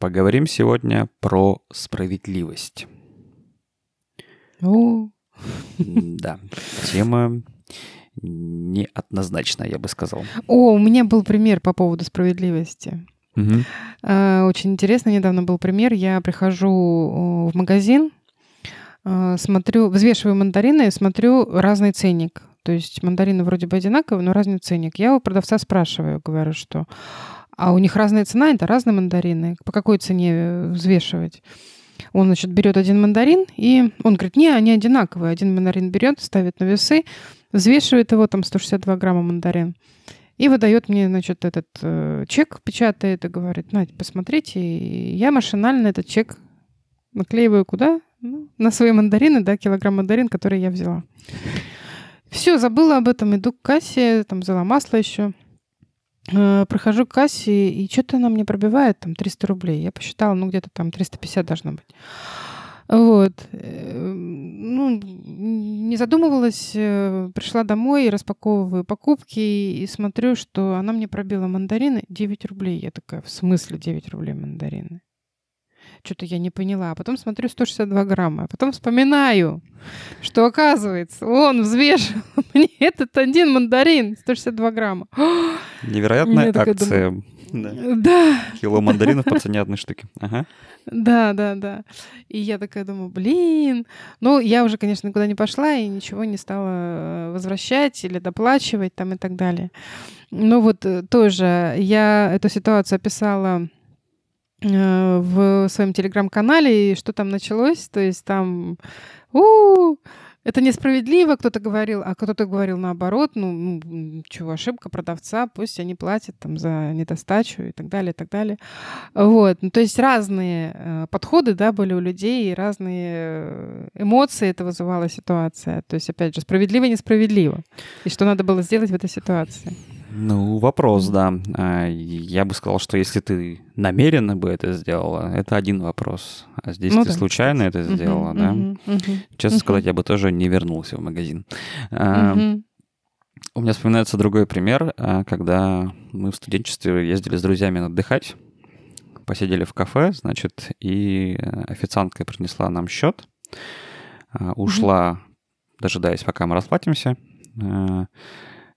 Поговорим сегодня про справедливость. О, Да, тема неоднозначная, я бы сказал. О, у меня был пример по поводу справедливости. Э, Очень интересно, недавно был пример. Я прихожу э, в магазин, э, смотрю, взвешиваю мандарины и смотрю разный ценник. То есть мандарины вроде бы одинаковые, но разный ценник. Я у продавца спрашиваю, говорю, что а у них разная цена, это разные мандарины. По какой цене э, взвешивать? Он, значит, берет один мандарин, и он говорит, не, они одинаковые. Один мандарин берет, ставит на весы, взвешивает его, там 162 грамма мандарин. И выдает мне, значит, этот э, чек, печатает и говорит, Надь, посмотрите. И я машинально этот чек наклеиваю куда? Ну, на свои мандарины, да, килограмм мандарин, который я взяла. Все, забыла об этом, иду к кассе, там взяла масло еще. Э, Прохожу к кассе, и что-то она мне пробивает, там, 300 рублей. Я посчитала, ну, где-то там 350 должно быть. Вот. Э, Ну, не задумывалась, э, пришла домой, распаковываю покупки и смотрю, что она мне пробила мандарины 9 рублей. Я такая, в смысле 9 рублей мандарины? Что-то я не поняла. А потом смотрю 162 грамма. А потом вспоминаю, что оказывается, он взвешивал мне этот один мандарин 162 грамма. Невероятная акция. Да. Да, Кило мандаринов по цене одной штуки. Ага. Да, да, да. И я такая думаю, блин. Ну, я уже, конечно, никуда не пошла и ничего не стала э, возвращать или доплачивать там и так далее. Ну вот э, тоже я эту ситуацию описала в своем телеграм-канале, и что там началось, то есть там у это несправедливо, кто-то говорил, а кто-то говорил наоборот, ну, ну, чего, ошибка продавца, пусть они платят там за недостачу и так далее, и так далее. Вот, ну, то есть разные э, подходы, да, были у людей, и разные э, эмоции это вызывала ситуация. То есть, опять же, справедливо, несправедливо. И что надо было сделать в этой ситуации. Ну, вопрос, да. А, Я бы сказал, что если ты намеренно бы это сделала, это один вопрос. А здесь Ну ты да, случайно это Мгм, сделала, да? мгм, мгм, Честно Мгм. сказать, я бы тоже не вернулся в магазин. Мгм. У меня вспоминается другой пример, а, когда мы в студенчестве ездили с друзьями отдыхать, посидели в кафе, значит, и официантка принесла нам счет, ушла, дожидаясь, пока мы расплатимся.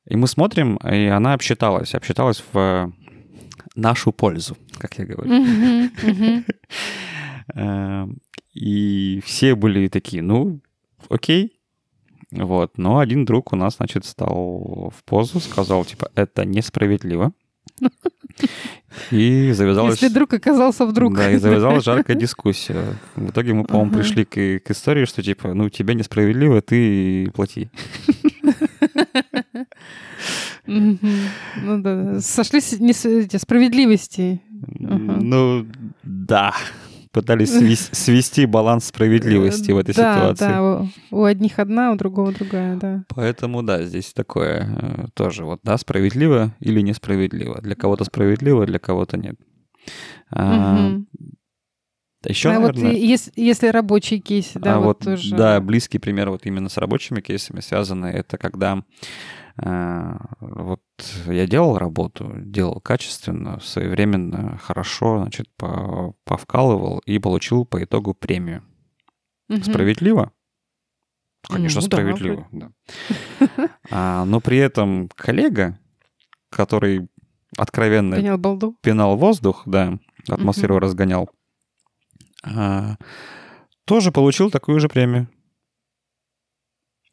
И мы смотрим, и она обсчиталась, обсчиталась в нашу пользу, как я говорю. Мгм, мгм. Э, И все были такие, ну, окей. Вот. Но один друг у нас, значит, стал в позу, сказал, типа, это несправедливо. И завязалась... Если друг оказался вдруг. Да, и завязалась жаркая дискуссия. В итоге мы, по-моему, Ага. пришли к, к истории, что, типа, ну, тебе несправедливо, ты плати. Ну да, сошлись справедливости. Ну, да. Пытались свес- свести баланс справедливости в этой да, ситуации. Да, у, у одних одна, у другого другая, да. Поэтому, да, здесь такое э, тоже вот, да, справедливо или несправедливо. Для кого-то справедливо, для кого-то нет. А. Еще, а вот наверное, и- если, если рабочий кейс, да, а вот, вот, тоже. да, близкий пример вот именно с рабочими кейсами связаны, это когда а, вот я делал работу, делал качественно, своевременно, хорошо, значит, по- повкалывал и получил по итогу премию. Мгм. Справедливо? Конечно, Ну да, справедливо, да. А, но при этом коллега, который откровенно Гонял балду. пинал воздух, да, атмосферу разгонял, а, тоже получил такую же премию.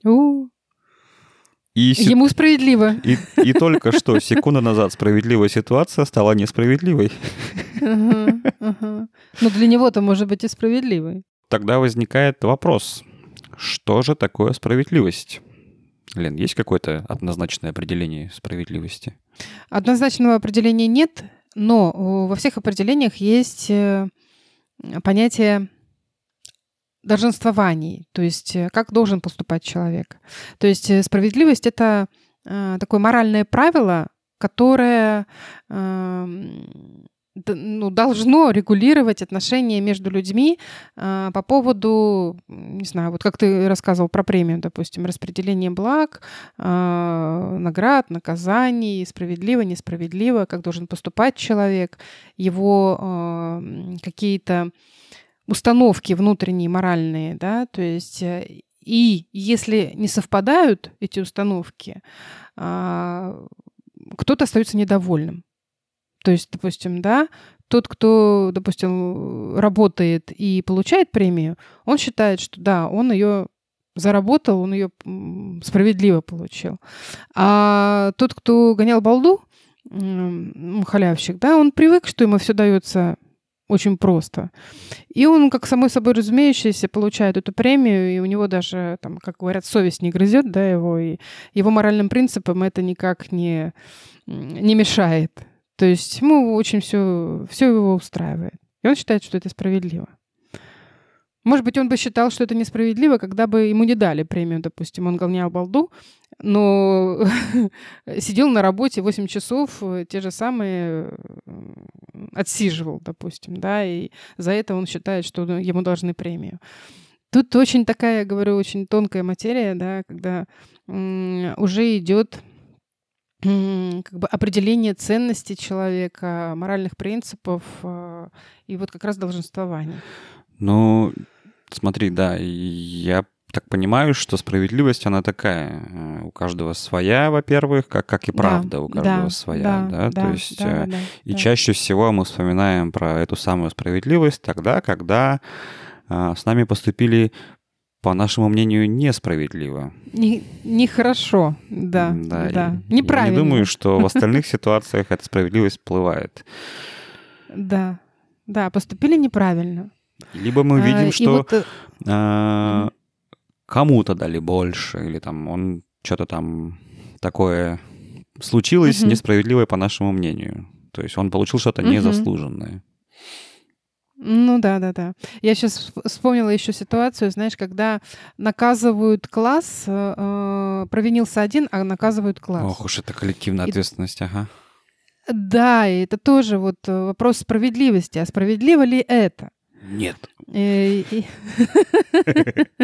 У, И, се- Ему справедливо. и, и только что секунду назад справедливая ситуация стала несправедливой. Но для него-то может быть и справедливой. Тогда возникает вопрос, что же такое справедливость? Лен, есть какое-то однозначное определение справедливости? Однозначного определения нет, но о, во всех определениях есть э, понятие долженствований, то есть э, как должен поступать человек. То есть э, справедливость это э, такое моральное правило, которое эм, ну, должно регулировать отношения между людьми э, по поводу, не знаю, вот как ты рассказывал про премию, допустим, распределение благ, э, наград, наказаний, справедливо, несправедливо, как должен поступать человек, его э, какие-то установки внутренние, моральные, да, то есть э, и если не совпадают эти установки, э, кто-то остается недовольным. То есть, допустим, да, тот, кто, допустим, работает и получает премию, он считает, что да, он ее заработал, он ее справедливо получил. А тот, кто гонял балду, халявщик, да, он привык, что ему все дается очень просто. И он, как самой собой разумеющийся, получает эту премию, и у него даже, там, как говорят, совесть не грызет, да, его, и его моральным принципам это никак не, не мешает. То есть ему очень все, все его устраивает. И он считает, что это справедливо. Может быть, он бы считал, что это несправедливо, когда бы ему не дали премию, допустим, он гонял балду, но сидел на работе 8 часов, э, те же самые отсиживал, допустим, да, и за это он считает, что ну, ему должны премию. Тут очень такая, я говорю, очень тонкая материя, да, когда уже идет как бы определение ценности человека, моральных принципов э, и вот как раз долженствования. Ну, смотри, да, я так понимаю, что справедливость, она такая. Э, у каждого своя, во-первых, как, как и правда да, у каждого да, своя. Да, да? да, То есть, да, э, да, и да. чаще всего мы вспоминаем про эту самую справедливость тогда, когда э, с нами поступили по нашему мнению, несправедливо. Не, нехорошо, да. Да, да. Неправильно. Я не думаю, что в остальных ситуациях эта справедливость всплывает. Да, да, поступили неправильно. Либо мы видим, а, что вот... а, кому-то дали больше, или там он что-то там такое случилось угу. несправедливое по нашему мнению. То есть он получил что-то угу. незаслуженное. Ну да, да, да. Я сейчас вспомнила еще ситуацию, знаешь, когда наказывают класс, э, э, провинился один, а наказывают класс. Ох уж это коллективная и... ответственность, ага. Да, и это тоже вот э, вопрос справедливости. А справедливо ли это? Нет.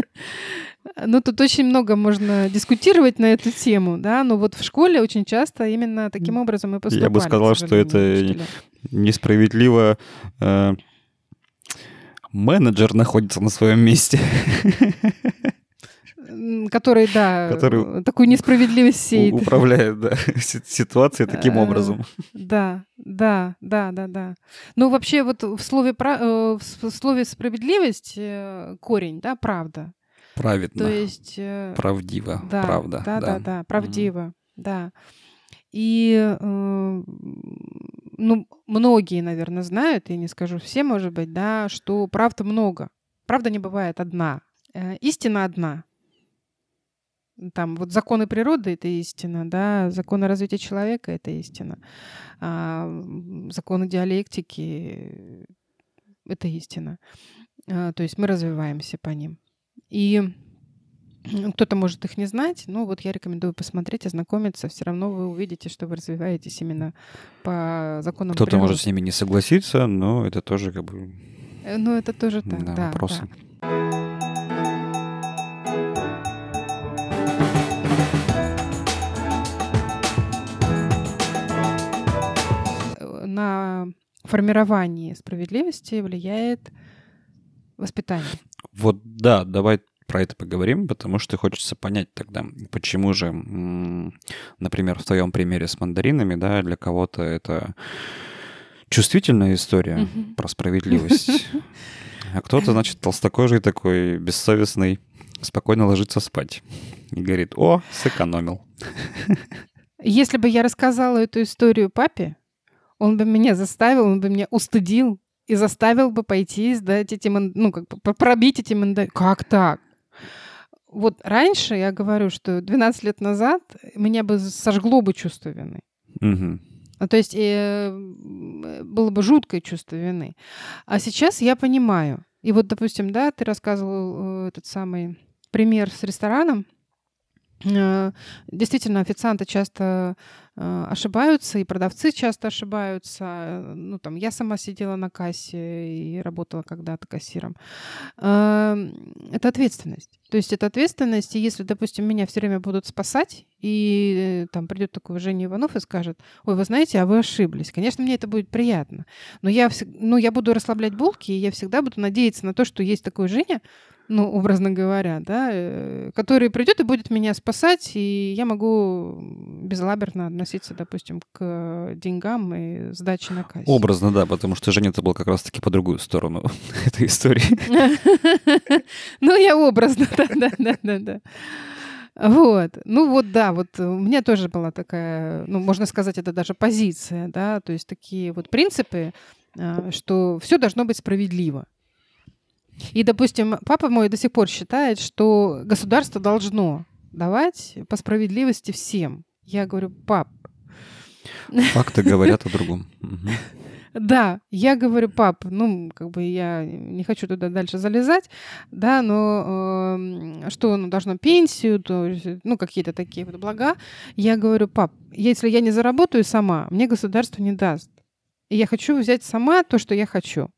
Ну, тут очень много можно дискутировать на эту тему, да, но вот в школе очень часто именно таким образом и поступали. Я бы сказал, что это несправедливо менеджер находится на своем месте. Который, да, который такую несправедливость сеет. Управляет, да, ситуацией таким э, образом. Да, да, да, да, да. Ну, вообще, вот в слове, э, в слове справедливость э, корень, да, правда. Праведно. То есть... Правдиво, да, правда. Да, да, да, да правдиво, mm да. И ну, многие, наверное, знают, я не скажу все, может быть, да, что правда много. Правда не бывает одна. Истина одна. Там вот законы природы — это истина, да, законы развития человека — это истина, а, законы диалектики — это истина. А, то есть мы развиваемся по ним. И кто-то может их не знать, но вот я рекомендую посмотреть, ознакомиться. Все равно вы увидите, что вы развиваетесь именно по законам Кто-то природы. может с ними не согласиться, но это тоже как бы... Э, ну, это тоже так, да, да вопросы. Да. На формирование справедливости влияет воспитание. Вот да, давай про это поговорим, потому что хочется понять тогда, почему же, например, в твоем примере с мандаринами, да, для кого-то это чувствительная история mm-hmm. про справедливость, а кто-то, значит, толстокожий такой, бессовестный, спокойно ложится спать и говорит, о, сэкономил. Если бы я рассказала эту историю папе, он бы меня заставил, он бы меня устыдил и заставил бы пойти сдать эти, ну, как бы пробить эти мандарины. Как так? вот раньше я говорю, что 12 лет назад меня бы сожгло бы чувство вины. Угу. То есть э, было бы жуткое чувство вины. А сейчас я понимаю. И вот, допустим, да, ты рассказывал э, этот самый пример с рестораном. Э, действительно, официанты часто ошибаются, и продавцы часто ошибаются. Ну, там, я сама сидела на кассе и работала когда-то кассиром. Э, это ответственность. То есть это ответственность, и если, допустим, меня все время будут спасать, и э, там придет такой Женя Иванов и скажет, ой, вы знаете, а вы ошиблись. Конечно, мне это будет приятно, но я, ну, я буду расслаблять булки, и я всегда буду надеяться на то, что есть такой Женя, ну, образно говоря, да, э, который придет и будет меня спасать, и я могу безлаберно относиться, допустим, к деньгам и сдаче на кассе. Образно, да, потому что Женя это был как раз-таки по другую сторону этой истории. Ну, я образно, да-да-да-да. Вот. Ну вот, да, вот у меня тоже была такая, ну, можно сказать, это даже позиция, да, то есть такие вот принципы, а, что все должно быть справедливо. И, допустим, папа мой до сих пор считает, что государство должно давать по справедливости всем. Я говорю, пап. Факты говорят о другом. Да, я говорю, пап, ну, как бы я не хочу туда дальше залезать, да, но э, что, ну, должно пенсию, то, ну, какие-то такие вот блага. Я говорю, пап, если я не заработаю сама, мне государство не даст. И я хочу взять сама то, что я хочу.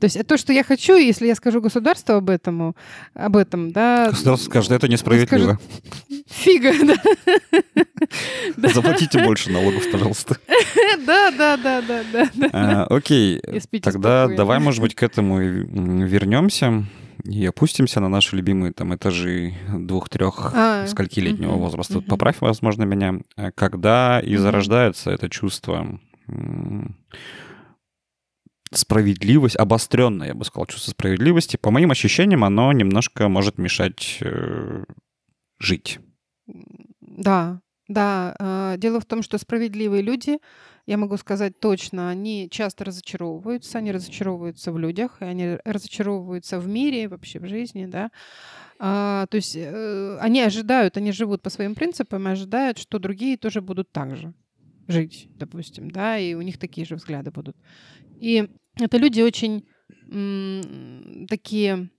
То есть то, что я хочу, если я скажу государству об этом, об этом, да... Государство скажет, это несправедливо. Скажет, Фига, да. Заплатите больше налогов, пожалуйста. Да, да, да, да, да. А, окей, тогда давай, может быть, к этому вернемся и опустимся на наши любимые там этажи двух-трех а, скольки-летнего возраста. Поправь, возможно, меня. Когда и зарождается это чувство справедливость, обостренное, я бы сказал, чувство справедливости, по моим ощущениям, оно немножко может мешать э, жить. Да, да. Э, дело в том, что справедливые люди, я могу сказать точно, они часто разочаровываются, они разочаровываются в людях, и они разочаровываются в мире, вообще в жизни, да. А, то есть э, они ожидают, они живут по своим принципам и ожидают, что другие тоже будут так же жить, допустим, да, и у них такие же взгляды будут. И это люди очень такие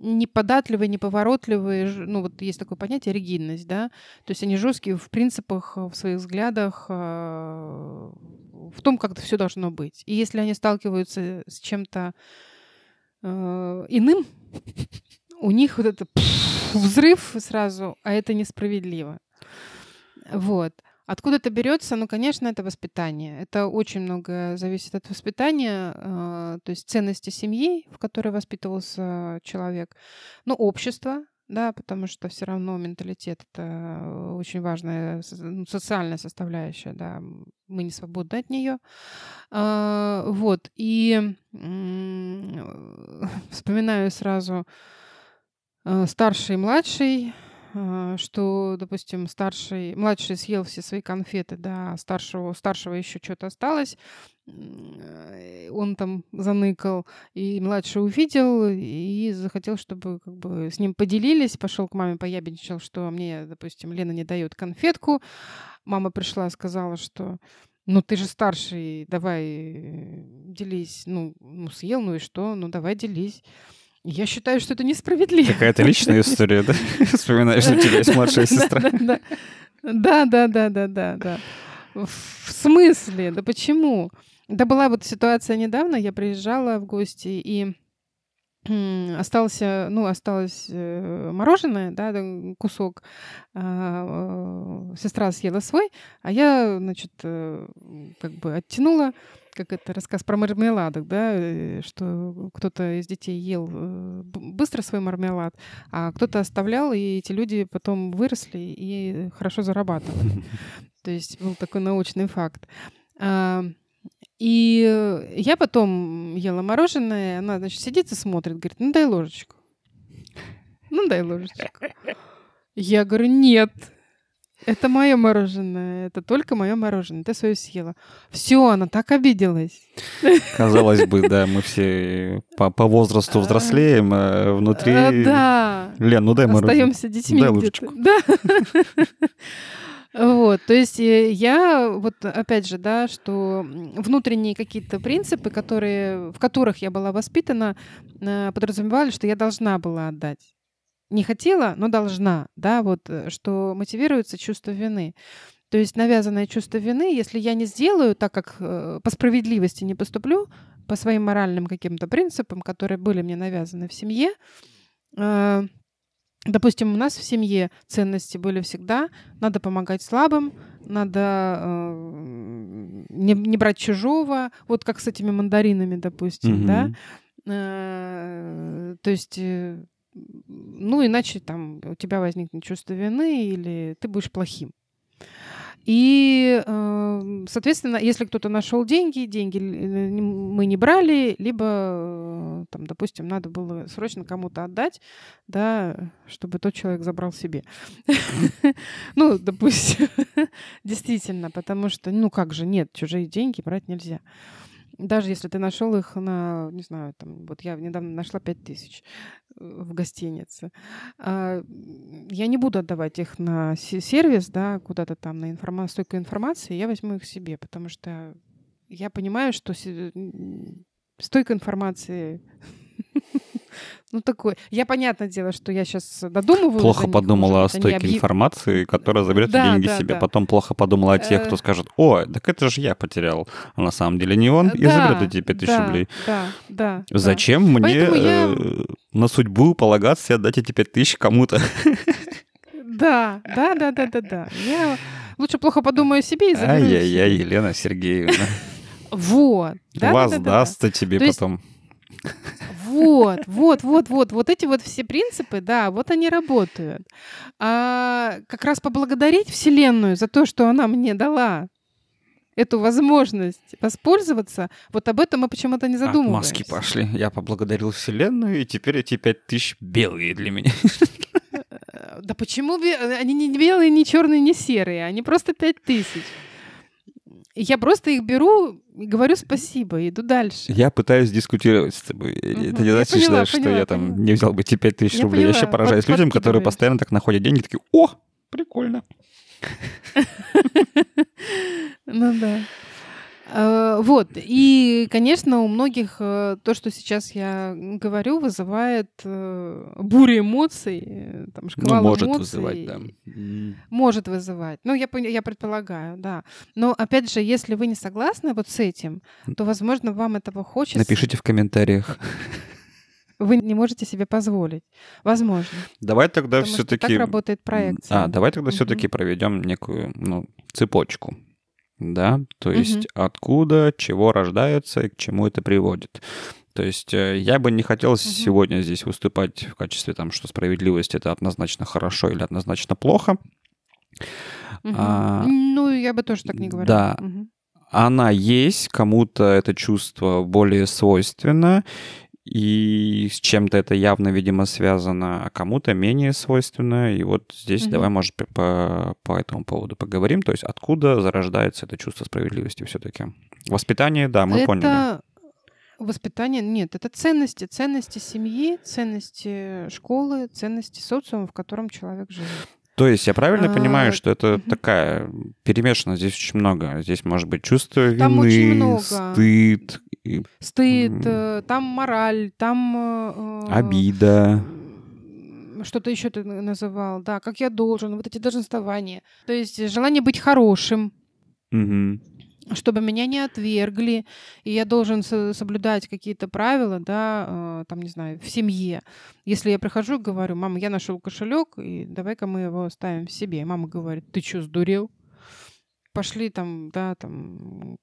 неподатливые, неповоротливые, ну вот есть такое понятие ригидность, да, то есть они жесткие в принципах, в своих взглядах, а, в том, как это все должно быть. И если они сталкиваются с чем-то э, иным, у них вот это взрыв сразу, а это несправедливо. Вот. Откуда это берется? Ну, конечно, это воспитание. Это очень много зависит от воспитания, э, то есть ценности семьи, в которой воспитывался человек, ну, общество, да, потому что все равно менталитет это очень важная ну, социальная составляющая, да, мы не свободны от нее. А, вот, и вспоминаю сразу э, старший и младший, а, что, допустим, старший, младший съел все свои конфеты, да, старшего, старшего еще что-то осталось, э, он там заныкал, и младший увидел и захотел, чтобы как бы с ним поделились, пошел к маме поябенчил, что мне, допустим, Лена не дает конфетку, мама пришла, сказала, что ну, ты же старший, давай э, делись. Ну, ну, съел, ну и что? Ну, давай делись. Я считаю, что это несправедливо. Какая-то личная история, да? Вспоминаешь, что у тебя есть младшая сестра. Да, да, да, да, да, да. В смысле? Да почему? Да была вот ситуация недавно, я приезжала в гости, и остался, ну, осталось э, мороженое, да, кусок. А, э, сестра съела свой, а я, значит, э, как бы оттянула как это рассказ про мармеладок, да, э, что кто-то из детей ел э, быстро свой мармелад, а кто-то оставлял, и эти люди потом выросли и хорошо зарабатывали. То есть был такой научный факт. А, и я потом ела мороженое, она, значит, сидит и смотрит, говорит, ну дай ложечку. Ну дай ложечку. Я говорю, нет, это мое мороженое, это только мое мороженое. Ты свое съела. Все, она так обиделась. Казалось бы, да, мы все по, по возрасту взрослеем, а внутри... А, да. Лен, ну дай мороженое. Остаемся детьми дай ложечку. Да. Вот, то есть э, я вот опять же, да, что внутренние какие-то принципы, которые, в которых я была воспитана, э, подразумевали, что я должна была отдать не хотела, но должна, да, вот, э, что мотивируется чувство вины. То есть навязанное чувство вины, если я не сделаю так, как э, по справедливости не поступлю, по своим моральным каким-то принципам, которые были мне навязаны в семье, э, Допустим, у нас в семье ценности были всегда: надо помогать слабым, надо э, не, не брать чужого, вот как с этими мандаринами, допустим, mm-hmm. да. Э, то есть, э, ну иначе там у тебя возникнет чувство вины или ты будешь плохим. И, эм, соответственно, если кто-то нашел деньги, деньги мы не брали, либо, э, там, допустим, надо было срочно кому-то отдать, да, чтобы тот человек забрал себе. Ну, допустим, действительно, потому что, ну как же, нет, чужие деньги брать нельзя. Даже если ты нашел их на, не знаю, там, вот я недавно нашла 5 тысяч э, в гостинице. А, я не буду отдавать их на сервис, да, куда-то там на информа- стойку информации, я возьму их себе, потому что я понимаю, что стойка информации Ну, такой. Я, понятное дело, что я сейчас додумываю. Плохо подумала о стойке объ... информации, которая заберет да, деньги да, себе. Да. Потом плохо подумала о тех, кто э. скажет, о, так это же я потерял. А на самом деле не он, и заберет эти 5000 да, рублей. Да, да. Зачем да. мне я... э, на судьбу полагаться и отдать эти 5000 кому-то? Да, да, да, да, да, да. Я лучше плохо подумаю о себе и заберу Ай-яй-яй, Елена Сергеевна. Вот. Да, Воздастся тебе потом. Вот, вот, вот, вот, вот эти вот все принципы, да, вот они работают. А как раз поблагодарить Вселенную за то, что она мне дала эту возможность воспользоваться, вот об этом мы почему-то не задумываемся. Маски пошли. Я поблагодарил Вселенную, и теперь эти пять тысяч белые для меня. Да почему они не белые, не черные, не серые, они просто пять тысяч. Я просто их беру и говорю спасибо, и иду дальше. Я пытаюсь дискутировать с тобой. Угу. Это не значит, поняла, что поняла, я там поняла. не взял бы эти 5 тысяч рублей. Поняла. Я еще поражаюсь Под, людям, которые постоянно так находят деньги, такие, о, прикольно. Ну да. Э, вот. И, конечно, у многих э, то, что сейчас я говорю, вызывает э, бурю эмоций, там, шквал ну, может эмоций. вызывать, да. Может вызывать. Ну, я, я предполагаю, да. Но, опять же, если вы не согласны вот с этим, то, возможно, вам этого хочется. Напишите в комментариях. Вы не можете себе позволить. Возможно. Давай тогда все-таки... Так работает проекция. А, давай тогда все-таки проведем некую ну, цепочку да, то есть угу. откуда, чего рождается и к чему это приводит. То есть э, я бы не хотел угу. сегодня здесь выступать в качестве там, что справедливость это однозначно хорошо или однозначно плохо. Угу. А, ну, я бы тоже так не говорила. Да. Угу. Она есть, кому-то это чувство более свойственно, и с чем-то это явно, видимо, связано, а кому-то менее свойственно. И вот здесь mm-hmm. давай, может, по, по этому поводу поговорим. То есть откуда зарождается это чувство справедливости все-таки? Воспитание, да, мы это... поняли. Воспитание нет, это ценности, ценности семьи, ценности школы, ценности социума, в котором человек живет. То есть я правильно а, понимаю, что это угу. такая перемешано здесь очень много. Здесь может быть чувство там вины, стыд. Стыд, mm. там мораль, там... Э, Обида. Что-то еще ты называл, да, как я должен, вот эти долженствования. То есть желание быть хорошим. Угу чтобы меня не отвергли, и я должен соблюдать какие-то правила, да, э, там, не знаю, в семье. Если я прихожу и говорю, мама, я нашел кошелек, и давай-ка мы его оставим себе. И мама говорит, ты что, сдурел? Пошли там, да, там,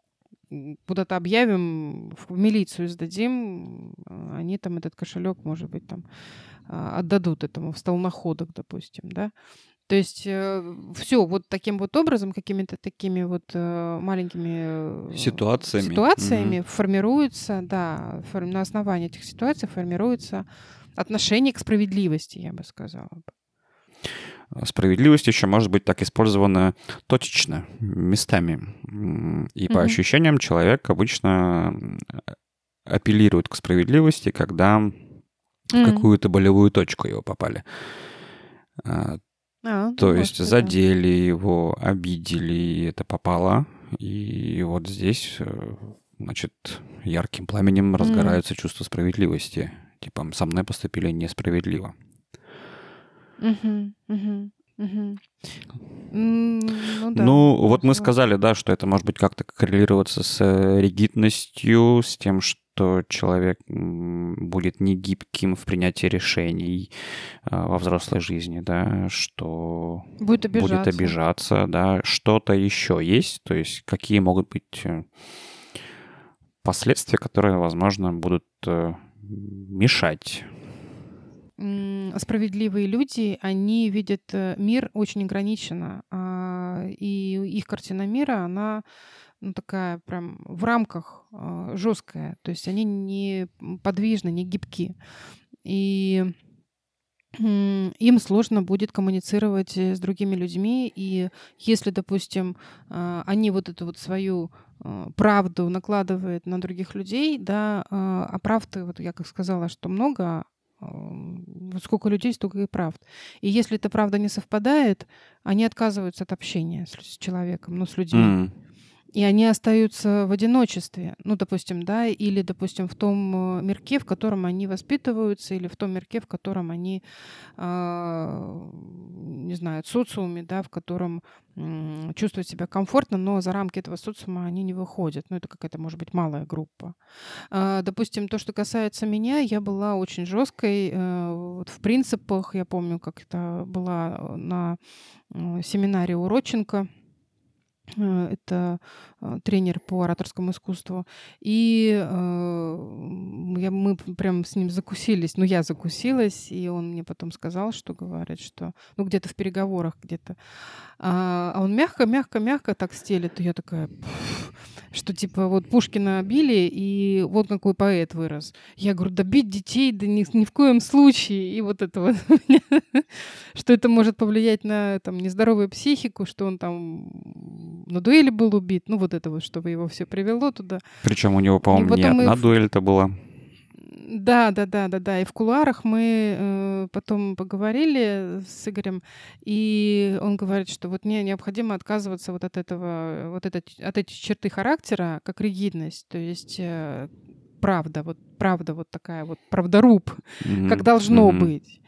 куда-то объявим, в милицию сдадим, они там этот кошелек, может быть, там а, отдадут этому в столноходах, допустим, да. То есть э, все вот таким вот образом, какими-то такими вот э, маленькими э, ситуациями, ситуациями угу. формируется, да, фор- на основании этих ситуаций формируется отношение к справедливости, я бы сказала. Справедливость еще может быть так использована точечно, местами. И по угу. ощущениям человек обычно апеллирует к справедливости, когда угу. в какую-то болевую точку его попали. А, То ну, есть быть, задели да. его, обидели, и это попало. И вот здесь, э, значит, ярким пламенем mm. чувство справедливости. Типа, со мной поступили несправедливо. Угу, Ну да. Ну, вот мы сказали, да, что это может быть как-то коррелироваться с э, ригидностью, с тем, что человек м, будет негибким в принятии решений а, во взрослой жизни, да, что Будет обижаться. будет обижаться, да, что-то еще есть, то есть какие могут быть э, последствия, которые, возможно, будут э, мешать. Справедливые люди, они видят э, мир очень ограниченно, а, и их картина мира, она ну, такая прям в рамках жесткая, то есть они не подвижны, не гибки. И им сложно будет коммуницировать э, с другими людьми, и если, допустим, а, они вот эту вот свою а, правду накладывают на других людей, да, а а правды, вот я как сказала, что много, сколько людей, столько и правд. И если эта правда не совпадает, они отказываются от общения с, человеком, ну, с людьми. М, И они остаются в одиночестве, ну, допустим, да, или, допустим, в том э, мирке, в котором они воспитываются, или в том мирке, в котором они, а, не знаю, социуме, да, в котором м, чувствуют себя комфортно, но за рамки этого социума они не выходят. Ну, это какая-то, может быть, малая группа. А, Допустим, то, что касается меня, я была очень жесткой э, вот в принципах. Я помню, как это была на э, семинаре у Родченко. Э, Это э, тренер по ораторскому искусству. И э, я, мы прям с ним закусились. Ну, я закусилась, и он мне потом сказал, что говорит, что... Ну, где-то в переговорах где-то. А а он мягко, мягко, мягко так стелет. И я такая, «Пф», что типа вот Пушкина били, и вот какой поэт вырос. Я говорю, да бить детей, да ни, ни в коем случае. И вот это вот, что это может повлиять на там, нездоровую психику, что он там на дуэли был убит. Ну вот это вот, чтобы его все привело туда. Причем у него, по-моему, не мы одна в- дуэль-то была. Да, да, да, да, да. И в кулуарах мы э, потом поговорили с Игорем, и он говорит, что вот мне необходимо отказываться вот от этого, вот это, от этих черты характера, как ригидность, то есть э, правда, вот правда вот такая вот правдоруб, как Мгм, должно мгм. быть.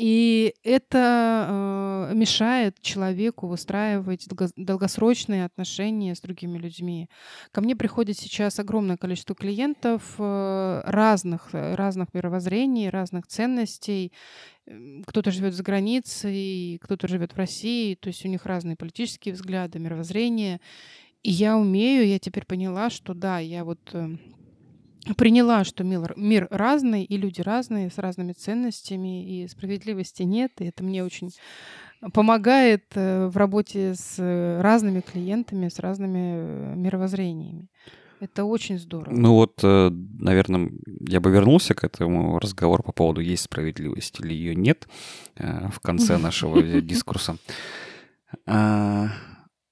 И это э, мешает человеку выстраивать долго- долгосрочные отношения с другими людьми. Ко мне приходит сейчас огромное количество клиентов э, разных, э, разных мировоззрений, разных ценностей. Кто-то живет за границей, кто-то живет в России, то есть у них разные политические взгляды, мировоззрения. И я умею, я теперь поняла, что да, я вот э, приняла, что мир, мир разный, и люди разные, с разными ценностями, и справедливости нет. И это мне очень помогает э, в работе с э, разными клиентами, с разными э, мировоззрениями. Это очень здорово. Ну вот, наверное, я бы вернулся к этому разговору по поводу есть справедливость или ее нет э, в конце нашего дискурса.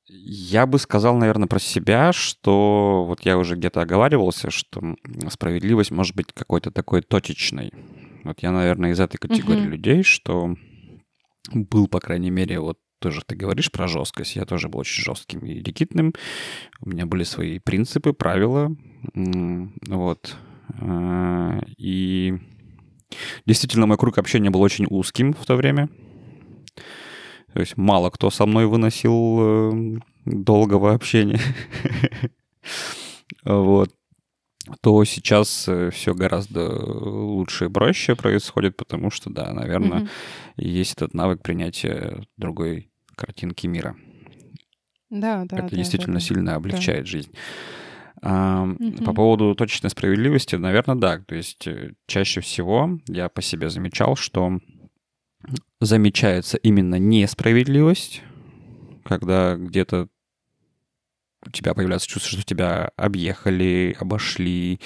Я бы сказал, наверное, про себя, что вот я уже где-то оговаривался, что справедливость может быть какой-то такой точечной. Вот я, наверное, из этой категории Мгм. людей, что был, по крайней мере, вот тоже ты говоришь про жесткость. Я тоже был очень жестким и ригидным. У меня были свои принципы, правила. Вот. А, И действительно, мой круг общения был очень узким в то время. То есть мало кто со мной выносил э, долгого общения. Вот. То сейчас все гораздо лучше и проще происходит, потому что, да, наверное, Мгм. есть этот навык принятия другой картинки мира. Да, да. Это да, действительно да, да. сильно облегчает жизнь. А, По Мгм. поводу точечной справедливости, наверное, да. То есть э, чаще всего я по себе замечал, что замечается именно несправедливость, когда где-то у тебя появляется чувство, что тебя объехали, обошли,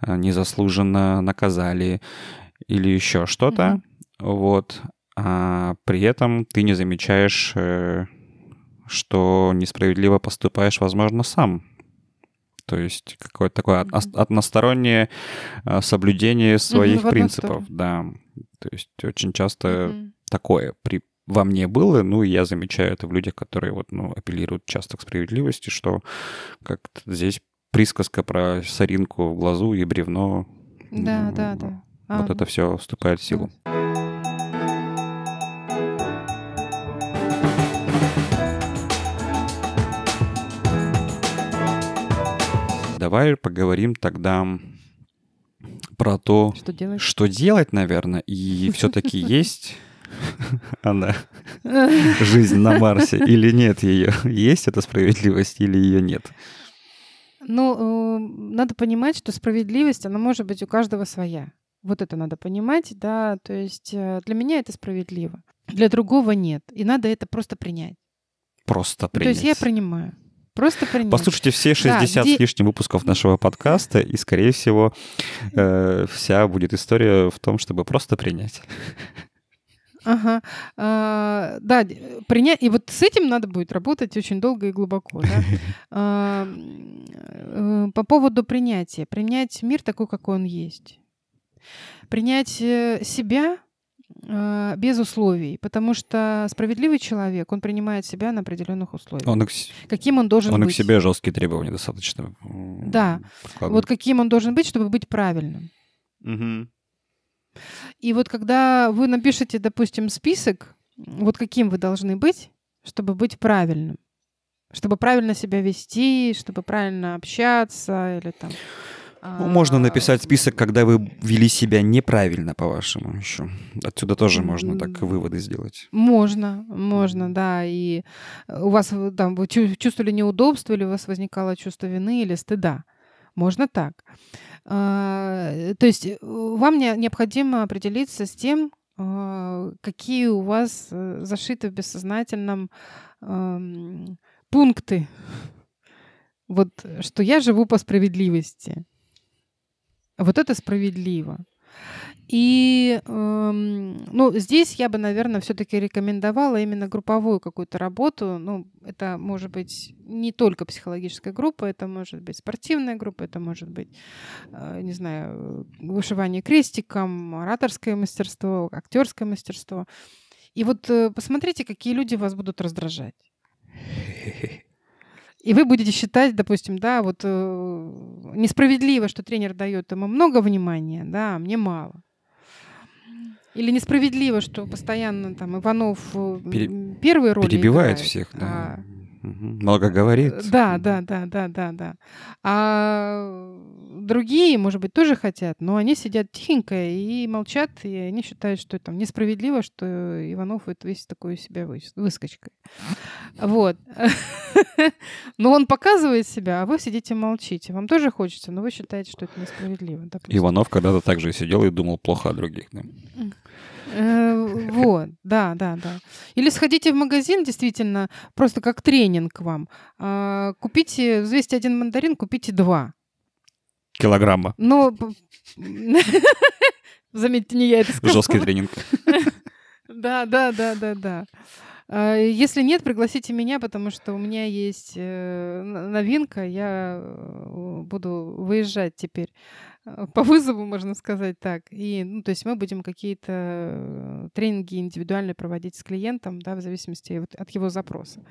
а, незаслуженно наказали или еще что-то. Мгм. Вот. А при этом ты не замечаешь, э, что несправедливо поступаешь, возможно, сам. То есть какое-то такое Мгм. одностороннее а, соблюдение своих одну принципов. Да. То есть очень часто mm-hmm. такое при, во мне было, ну, и я замечаю это в людях, которые вот, ну, апеллируют часто к справедливости, что как-то здесь присказка про соринку в глазу и бревно. Да, ну, да, да. Вот а, это все вступает в силу. Да. Давай поговорим тогда про то, Что делать? что делать, наверное, и все-таки есть она, жизнь на Марсе, или нет ее? Есть эта справедливость или ее нет? Ну, э, надо понимать, что справедливость, она может быть у каждого своя. Вот это надо понимать, да. То есть э, для меня это справедливо, для другого нет. И надо это просто принять. Просто Ну, То принять. есть я принимаю. Просто принять. Послушайте все 60 где- с лишним выпусков нашего подкаста, и, скорее всего, э, вся будет история в том, чтобы просто принять. Ага. А, да, принять. И вот с этим надо будет работать очень долго и глубоко. Да? А, э, По поводу принятия. Принять мир такой, какой он есть. Принять э, себя без условий, потому что справедливый человек, он принимает себя на определенных условиях. Он и к, с- Каким он должен он и к быть? себе жесткие требования достаточно. Да. Вот каким он должен быть, чтобы быть правильным. Мгм. И вот когда вы напишете, допустим, список, вот каким вы должны быть, чтобы быть правильным, чтобы правильно себя вести, чтобы правильно общаться или там... Ну, Можно написать список, когда вы вели себя неправильно, по-вашему, еще. Отсюда тоже можно так выводы сделать. Можно, можно, да. И у вас э, там вы чу- чувствовали неудобство, или у вас возникало чувство вины или стыда. Можно так. А, То есть э, вам не- необходимо определиться с тем, а, какие у вас э, зашиты в бессознательном пункты. Вот что я живу по справедливости. Вот это справедливо. И эм, ну, здесь я бы, наверное, все-таки рекомендовала именно групповую какую-то работу. Ну, это может быть не только психологическая группа, это может быть спортивная группа, это может быть, э, не знаю, вышивание крестиком, ораторское мастерство, актерское мастерство. И вот э, посмотрите, какие люди вас будут раздражать. И вы будете считать, допустим, да, вот э, несправедливо, что тренер дает ему много внимания, да, а мне мало. Или несправедливо, что постоянно там Иванов э, Пере- м, первые роли Перебивает играет, всех, а, да. Мгм. Много говорит. Э, Да, да, да, да, да, да. А другие, может быть, тоже хотят, но они сидят тихенько и молчат, и они считают, что там несправедливо, что Иванов вот весь такой себя выс- выскочкой. Вот. Но он показывает себя, а вы сидите молчите. Вам тоже хочется, но вы считаете, что это несправедливо. допустим. Иванов когда-то также сидел и думал плохо о других. да. Э, Вот, да, да, да. Или сходите в магазин, действительно, просто как тренинг вам. А, Купите, взвесьте один мандарин, купите два. Килограмма. П- заметьте, не я это сказала. Жесткий тренинг. Да, да, да, да, да. А, Если нет, пригласите меня, потому что у меня есть э, новинка. Я э, буду выезжать теперь э, по вызову, можно сказать так. И, ну, то есть мы будем какие-то тренинги индивидуальные проводить с клиентом, да, в зависимости от его запроса.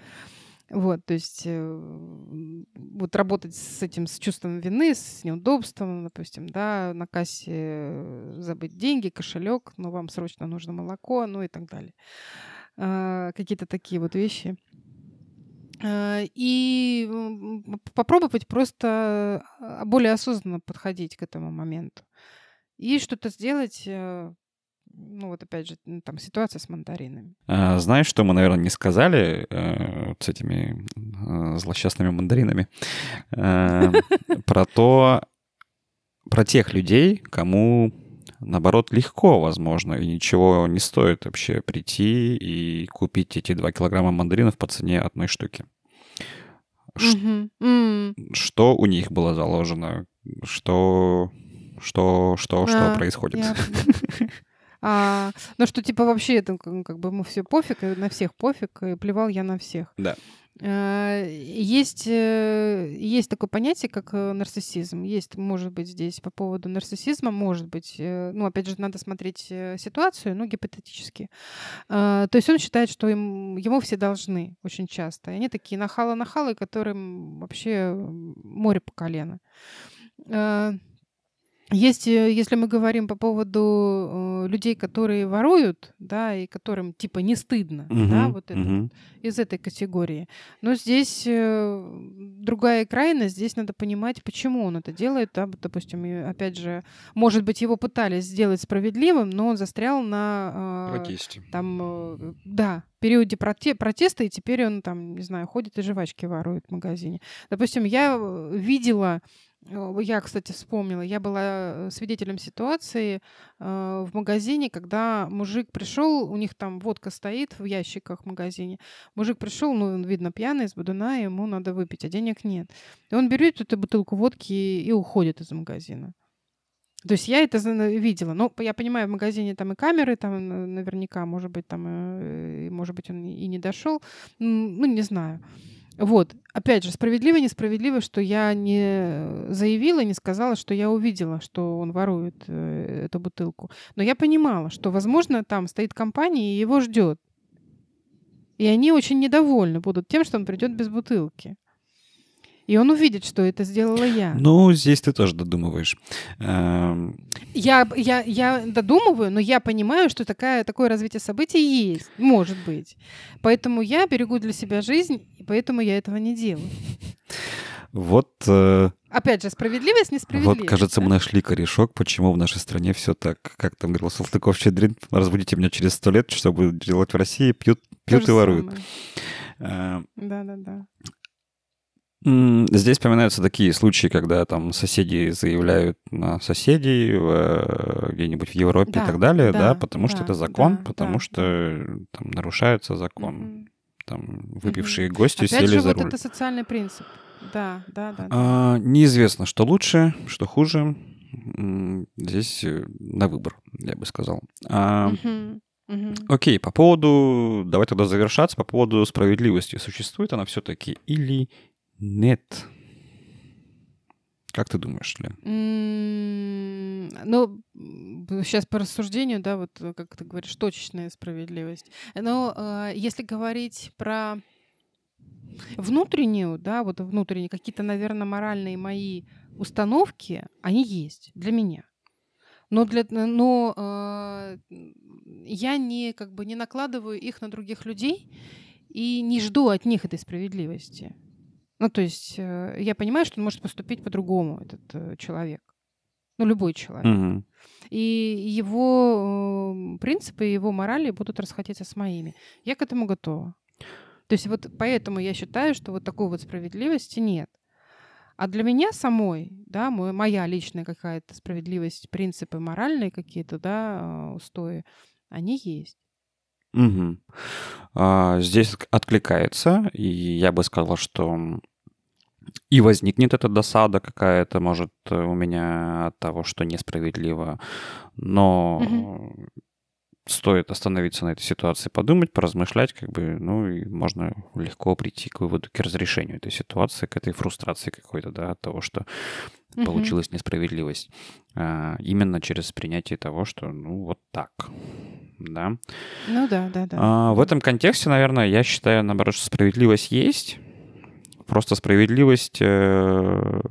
Вот, то есть вот работать с этим, с чувством вины, с неудобством, допустим, да, на кассе забыть деньги, кошелек, но вам срочно нужно молоко, ну и так далее. А, Какие-то такие вот вещи. А, И попробовать просто а, более осознанно подходить к этому моменту. И что-то сделать, э, ну вот опять же, м, там ситуация с мандаринами. А, Знаешь, что мы, наверное, не сказали э, вот с этими э, злосчастными мандаринами? Э, Про то, про тех людей, кому, наоборот, легко, возможно, и ничего не стоит вообще прийти и купить эти 2 килограмма мандаринов по цене одной штуки. Ш- Мгм. М. Что у них было заложено? Что, что, что, что А, происходит? А, ну что, типа, вообще это как как бы ему все пофиг, на всех пофиг, и плевал я на всех. Да. А, Есть, э, есть такое понятие, как э, нарциссизм. Есть, может быть, здесь по поводу нарциссизма, может быть, э, ну, опять же, надо смотреть э, ситуацию, ну, гипотетически. То есть он считает, что им, ему все должны очень часто. И они такие нахалы-нахалы, которым вообще море по колено. Есть, э, если мы говорим по поводу э, людей, которые воруют, да, и которым типа не стыдно, Мгм, да, вот это вот, из этой категории. Но здесь э, другая крайность, здесь надо понимать, почему он это делает, да, допустим, и, опять же, может быть, его пытались сделать справедливым, но он застрял на Протесте. там, да, периоде проте- протеста, и теперь он там, не знаю, ходит и жвачки ворует в магазине. Допустим, я видела, я, кстати, вспомнила, я была э, свидетелем ситуации э, в магазине, когда мужик пришел, у них там водка стоит в ящиках в магазине. Мужик пришел, ну, видно, пьяный, из бодуна, ему надо выпить, а денег нет. И он берет эту бутылку водки и, и уходит из магазина. То есть я это зна- видела. Ну, я понимаю, в магазине там и камеры, там э, наверняка, может быть, там, э, может быть, он и не дошел. Ну, не знаю. Вот. Опять же, справедливо, несправедливо, что я не заявила, не сказала, что я увидела, что он ворует э, эту бутылку. Но я понимала, что, возможно, там стоит компания и его ждет. И они очень недовольны будут тем, что он придет без бутылки. И он увидит, что это сделала я. Ну, здесь ты тоже додумываешь. Эм, Я, я, я додумываю, но я понимаю, что такая, такое развитие событий есть, может быть. Поэтому я берегу для себя жизнь, и поэтому я этого не делаю. Вот, э, Опять же, справедливость, несправедливость. вот, кажется, да? мы нашли корешок, почему в нашей стране все так, как там говорил Салтыков Щедрин, разбудите меня через сто лет, что будут делать в России, пьют, пьют и воруют. Да-да-да. Здесь вспоминаются такие случаи, когда там соседи заявляют на соседей э, где-нибудь в Европе Да, и так далее, да, да, потому что да, это закон, да, потому да, что там нарушается закон. Мгм. Там выпившие гости Опять сели же, за вот руль. это социальный принцип. Да, да, да. А, неизвестно, что лучше, что хуже. Здесь э, на выбор, я бы сказал. А, мгм. Окей, по поводу, давай тогда завершаться, по поводу справедливости. Существует она все-таки или нет? Как ты думаешь, Лен? М, Ну, сейчас по рассуждению, да, вот э, как ты говоришь, точечная справедливость. Но э, если говорить про внутреннюю, да, вот внутренние какие-то, наверное, моральные мои установки, они есть для меня. Но, для, но э, я не, как бы, не накладываю их на других людей и не жду от них этой справедливости. Ну, то есть э, я понимаю, что он может поступить по-другому, этот э, человек. Ну, любой человек. Мгм. И его э, принципы, его морали будут расходиться с моими. Я к этому готова. То есть вот поэтому я считаю, что вот такой вот справедливости нет. А для меня самой, да, мой, моя личная какая-то справедливость, принципы моральные какие-то, да, устои, они есть. Мгм. А, Здесь откликается, и я бы сказал, что и возникнет эта досада какая-то, может, э, у меня от того, что несправедливо, но Мгм. стоит остановиться на этой ситуации, подумать, поразмышлять, как бы, ну, и можно легко прийти к выводу, к разрешению этой ситуации, к этой фрустрации какой-то, да, от того, что Мгм. получилась несправедливость. А, Именно через принятие того, что, ну, вот так, да. Ну да, да, да. А, в этом контексте, наверное, я считаю, наоборот, что справедливость есть. Просто справедливость, э,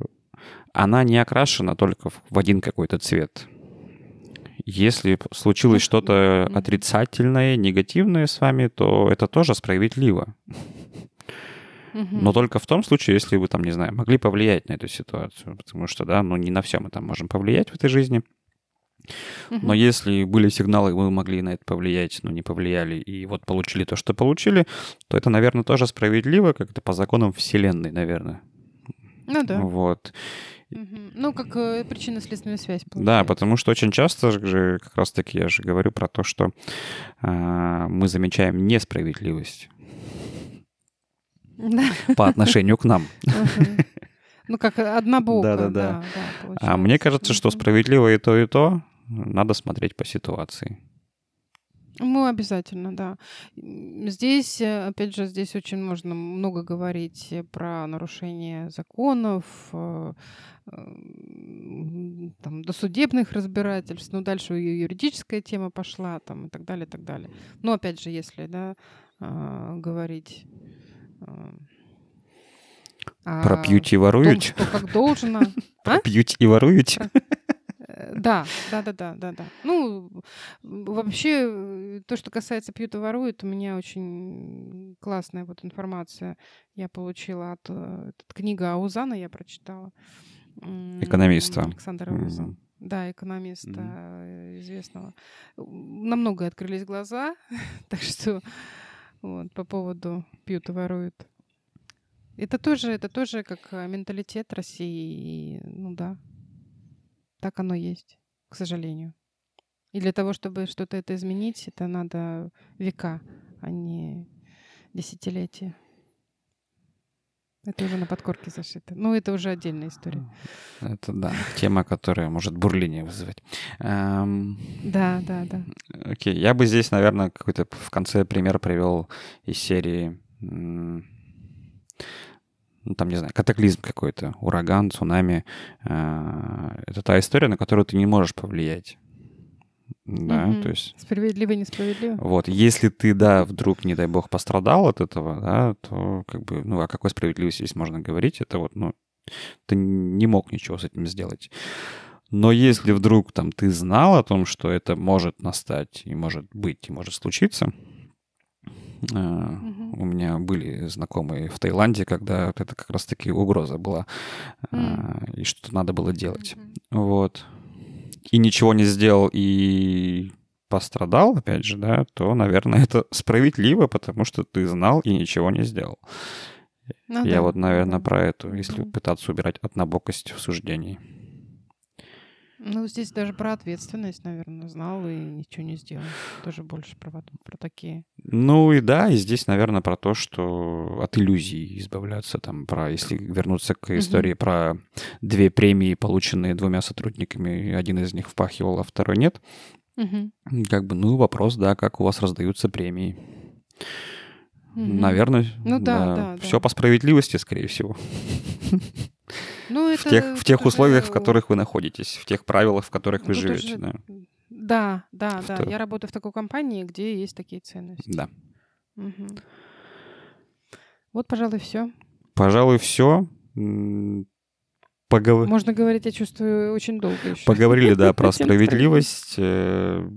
она не окрашена только в один какой-то цвет. Если случилось Ну, что-то отрицательное, негативное с вами, то это тоже справедливо. Но только в том случае, если вы там, не знаю, могли повлиять на эту ситуацию. Потому что, да, ну не на все мы там можем повлиять в этой жизни. Но если были сигналы, вы могли на это повлиять, но не повлияли, и вот получили то, что получили, то это, наверное, тоже справедливо, как-то по законам Вселенной, наверное. Ну да. Вот. Ну, как э, причинно-следственная связь. Да, получается. потому что очень часто же, как раз-таки я же говорю про то, что а, мы замечаем несправедливость Да. по отношению к нам. Ну, как однобоко. Да-да-да. да, А мне кажется, что справедливо и то, и то. Надо смотреть по ситуации. Ну, обязательно, да. Здесь, э, опять же, здесь очень можно много говорить э, про нарушение законов, э, там, досудебных разбирательств, ну, дальше юридическая тема пошла, там, и так далее, и так далее. Но, опять же, если, да, а, говорить а, Про о пьють и том, ворують. что как должно. Про А? пьють и ворують. Да, да, да, да, да, да. Ну, вообще, э, то, что касается пьют и воруют, у меня очень классная вот информация я получила от, э, от книга Аузана, я прочитала. Экономиста. Александра Аузан. Mm-hmm. Да, экономиста mm-hmm. известного. На многое открылись глаза, так что вот, по поводу пьют и воруют. Это тоже, это тоже как менталитет России. Ну да, так оно есть, к сожалению. И для того, чтобы что-то это изменить, это надо века, а не десятилетия. Это уже на подкорке зашито. Ну, это уже отдельная история. Это, да, тема, которая может бурление вызывать. Эм... Да, да, да. Окей, я бы здесь, наверное, какой-то в конце пример привел из серии ну, там, не знаю, катаклизм какой-то, ураган, цунами. А, это та история, на которую ты не можешь повлиять. Да, угу. то есть... Справедливо, несправедливо. Вот, если ты, да, вдруг, не дай бог, пострадал от этого, да, то как бы, ну, о какой справедливости здесь можно говорить? Это вот, ну, ты не мог ничего с этим сделать. Но если вдруг там ты знал о том, что это может настать и может быть, и может случиться, Угу. У меня были знакомые в Таиланде, когда это как раз-таки угроза была, mm. и что-то надо было делать. Mm-hmm. Вот. И ничего не сделал, и пострадал, опять же, да, то, наверное, это справедливо, потому что ты знал и ничего не сделал. Ну, Я да, вот, наверное, про это, если пытаться убирать однобокость в суждении. Ну, здесь даже про ответственность, наверное, знал и ничего не сделал. Тоже больше про, про такие. Ну и да, и здесь, наверное, про то, что от иллюзий избавляться, там, про, если вернуться к истории угу. про две премии, полученные двумя сотрудниками, один из них впахивал, а второй нет. Угу. Как бы, ну, вопрос, да, как у вас раздаются премии. Угу. Наверное, ну, да, да, да, все да. по справедливости, скорее всего. Ну, это в тех, в тех условиях, в которых вы находитесь, в тех правилах, в которых вы живете. Уже... Да, да, да. да. Я работаю в такой компании, где есть такие ценности. Да. Угу. Вот, пожалуй, все. Пожалуй, все. Погов... Можно говорить, я чувствую, очень долго еще. Поговорили, да, про справедливость. Э,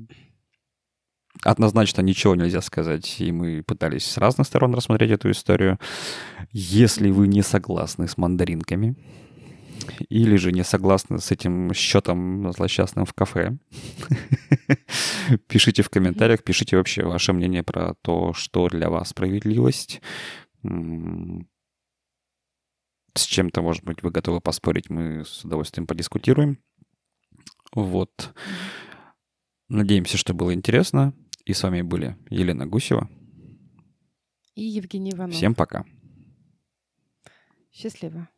однозначно ничего нельзя сказать, и мы пытались с разных сторон рассмотреть эту историю. Если вы не согласны с мандаринками, или же не согласны с этим счетом злосчастным в кафе, пишите в комментариях, пишите вообще ваше мнение про то, что для вас справедливость. С чем-то, может быть, вы готовы поспорить, мы с удовольствием подискутируем. Вот. Надеемся, что было интересно. И с вами были Елена Гусева. И Евгений Иванов. Всем пока. Счастливо.